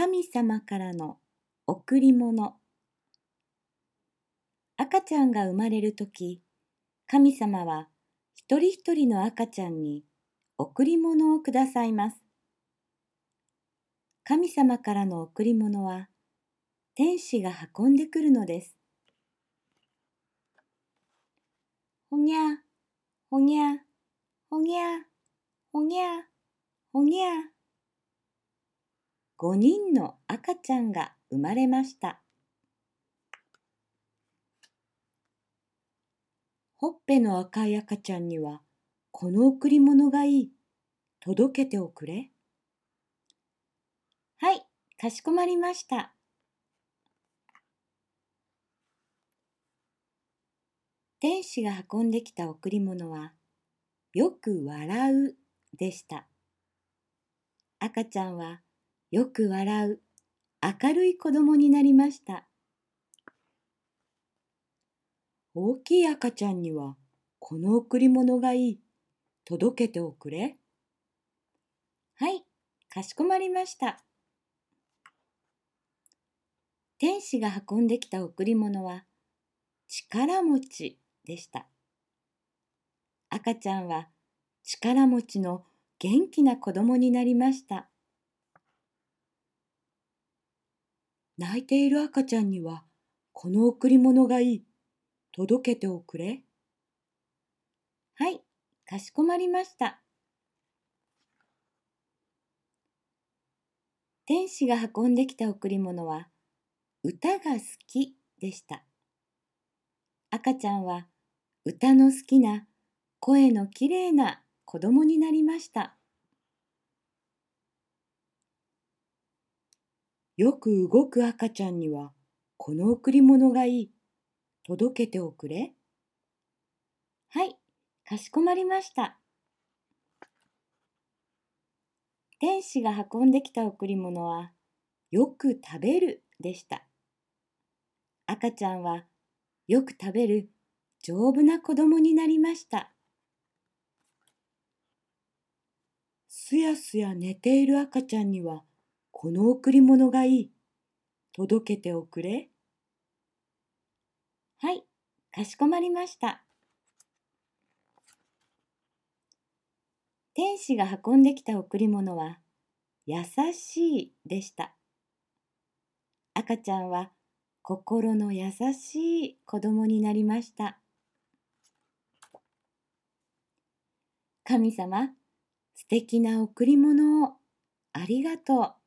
神様からの贈り物赤ちゃんが生まれるとき、神様は一人一人の赤ちゃんに贈り物をくださいます。神様からの贈り物は天使が運んでくるのです。ほにゃ、ほにゃ、ほにゃ、ほにゃ、ほにゃ。五人の赤ちゃんが生まれました。ほっぺの赤い赤ちゃんには、この贈り物がいい。届けておくれ。はい、かしこまりました。天使が運んできた贈り物は、よく笑うでした。赤ちゃんはよく笑う明るい子供になりました。大きい赤ちゃんにはこの贈り物がいい。届けておくれ。はい、かしこまりました。天使が運んできた贈り物は力持ちでした。赤ちゃんは力持ちの元気な子供になりました。泣いている赤ちゃんにはこの贈り物がいい。届けておくれ。はい、かしこまりました。天使が運んできた贈り物は歌が好きでした。赤ちゃんは歌の好きな声のきれいな子供になりました。よく動く赤ちゃんにはこの贈り物がいい。届けておくれ。はい、かしこまりました。天使が運んできた贈り物はよく食べるでした。赤ちゃんはよく食べる丈夫な子供になりました。すやすや寝ている赤ちゃんにはこの贈り物がいい。届けておくれ。はい、かしこまりました。天使が運んできた贈り物は優しいでした。赤ちゃんは心の優しい子供になりました。神様、素敵な贈り物をありがとう。